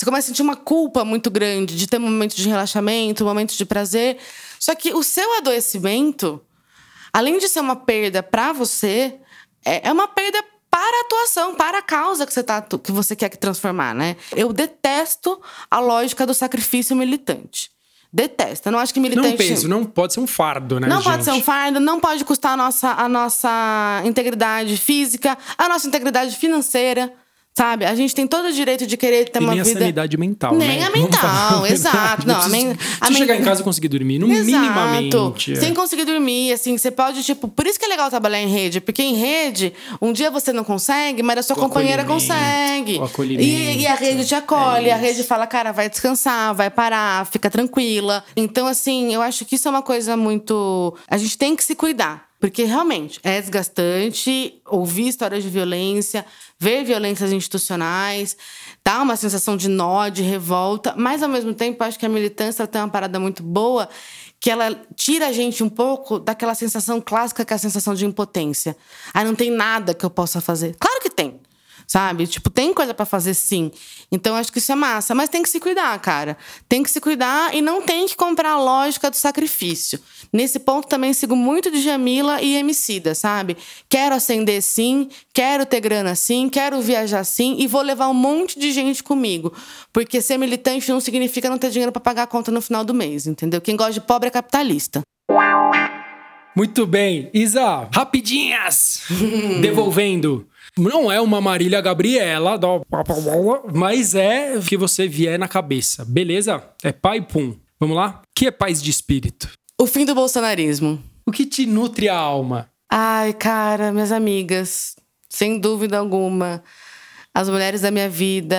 Você começa a sentir uma culpa muito grande de ter momentos de relaxamento, momentos de prazer. Só que o seu adoecimento, além de ser uma perda para você, é, é uma perda para a atuação, para a causa que você, tá, que você quer transformar, né? Eu detesto a lógica do sacrifício militante. Detesta. Não acho que militante. Não peso, não pode ser um fardo, né? Não gente? pode ser um fardo, não pode custar a nossa, a nossa integridade física, a nossa integridade financeira. Sabe? A gente tem todo o direito de querer ter e uma nem vida. a sanidade mental. Nem né? a mental, exato. Não, a men... Se chegar em casa e conseguir dormir, no exato. minimamente. Sem conseguir dormir, assim, você pode, tipo. Por isso que é legal trabalhar em rede, porque em rede, um dia você não consegue, mas a sua O companheira consegue. o acolhimento. E, e a rede te acolhe, É a rede fala, cara, vai descansar, vai parar, fica tranquila. Então, assim, eu acho que isso é uma coisa muito. A gente tem que se cuidar. Porque realmente é desgastante ouvir histórias de violência, ver violências institucionais, dá uma sensação de nó, de revolta, mas ao mesmo tempo acho que a militância tem uma parada muito boa que ela tira a gente um pouco daquela sensação clássica que é a sensação de impotência. Ah, não tem nada que eu possa fazer. Claro que tem sabe? Tipo, tem coisa para fazer sim. Então acho que isso é massa, mas tem que se cuidar, cara. Tem que se cuidar e não tem que comprar a lógica do sacrifício. Nesse ponto também sigo muito de Jamila e Emicida, sabe? Quero ascender sim, quero ter grana sim, quero viajar sim e vou levar um monte de gente comigo. Porque ser militante não significa não ter dinheiro para pagar a conta no final do mês, entendeu? Quem gosta de pobre é capitalista. Muito bem. Isa, rapidinhas! Devolvendo. Não é uma Marília Gabriela, mas é o que você vier na cabeça. Beleza? É pai pum. Vamos lá? O que é paz de espírito? O fim do bolsonarismo. O que te nutre a alma? Ai, cara, minhas amigas. Sem dúvida alguma. As mulheres da minha vida.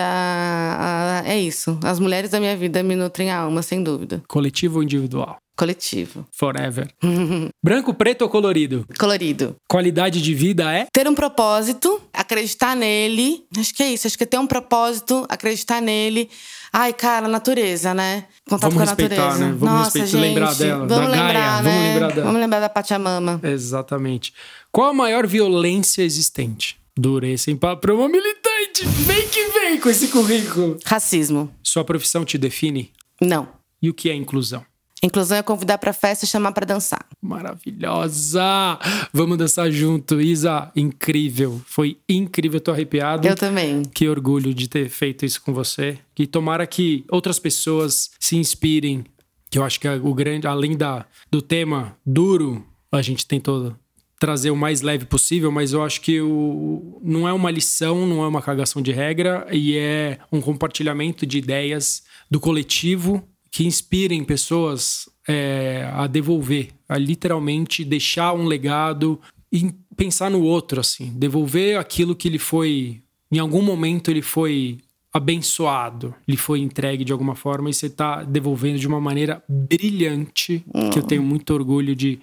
É isso. As mulheres da minha vida me nutrem a alma, sem dúvida. Coletivo ou individual? Coletivo. Forever. Branco, preto ou colorido? Colorido. Qualidade de vida é? Ter um propósito, acreditar nele. Acho que é isso. Acho que é ter um propósito, acreditar nele. Ai, cara, natureza, né? Contato vamos com a natureza. Né? Vamos Nossa, respeitar, gente, lembrar dela. Vamos da lembrar, Gaia. né? Vamos lembrar dela. Vamos lembrar da Pachamama. Exatamente. Qual a maior violência existente? Durei sem papo uma militante. Vem que vem com esse currículo. Racismo. Sua profissão te define? Não. E o que é inclusão? Inclusão é convidar pra festa e chamar para dançar. Maravilhosa! Vamos dançar junto, Isa. Incrível. Foi incrível, tô arrepiado. Eu também. Que orgulho de ter feito isso com você. Que tomara que outras pessoas se inspirem. Que eu acho que é o grande, além da, do tema duro, a gente tentou trazer o mais leve possível, mas eu acho que o, não é uma lição, não é uma cagação de regra e é um compartilhamento de ideias do coletivo que inspirem pessoas é, a devolver, a literalmente deixar um legado e pensar no outro, assim, devolver aquilo que ele foi, em algum momento ele foi abençoado, lhe foi entregue de alguma forma e você está devolvendo de uma maneira brilhante, que eu tenho muito orgulho de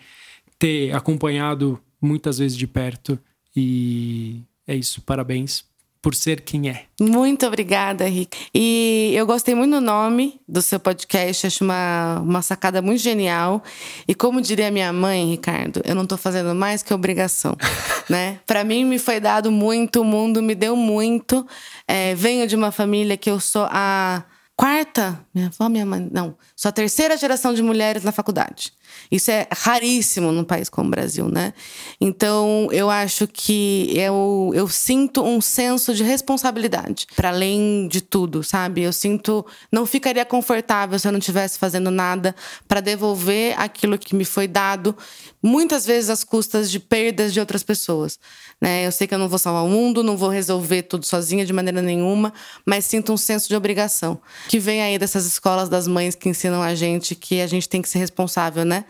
ter acompanhado muitas vezes de perto. E é isso, parabéns por ser quem é. Muito obrigada, Rick. E eu gostei muito do nome do seu podcast, acho uma, uma sacada muito genial. E como diria minha mãe, Ricardo, eu não estou fazendo mais que obrigação, né? Para mim me foi dado muito, o mundo me deu muito. É, venho de uma família que eu sou a quarta, minha avó, minha mãe, não, sou a terceira geração de mulheres na faculdade. Isso é raríssimo num país como o Brasil, né? Então, eu acho que eu, eu sinto um senso de responsabilidade, para além de tudo, sabe? Eu sinto. Não ficaria confortável se eu não estivesse fazendo nada para devolver aquilo que me foi dado, muitas vezes às custas de perdas de outras pessoas. Né? Eu sei que eu não vou salvar o mundo, não vou resolver tudo sozinha de maneira nenhuma, mas sinto um senso de obrigação. Que vem aí dessas escolas das mães que ensinam a gente que a gente tem que ser responsável, né?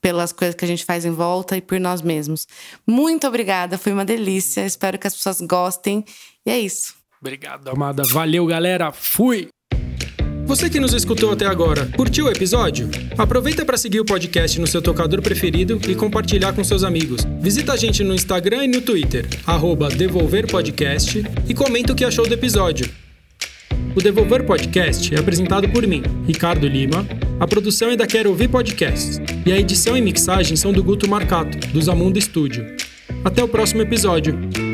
Pelas coisas que a gente faz em volta e por nós mesmos. Muito obrigada, foi uma delícia. Espero que as pessoas gostem. E é isso. Obrigado, amada. Valeu, galera. Fui! Você que nos escutou até agora, curtiu o episódio? Aproveita para seguir o podcast no seu tocador preferido e compartilhar com seus amigos. Visita a gente no Instagram e no Twitter, DevolverPodcast, e comenta o que achou do episódio. O Devolver Podcast é apresentado por mim, Ricardo Lima. A produção é da Quero Ouvir Podcasts. E a edição e mixagem são do Guto Marcato, do Zamundo Studio. Até o próximo episódio.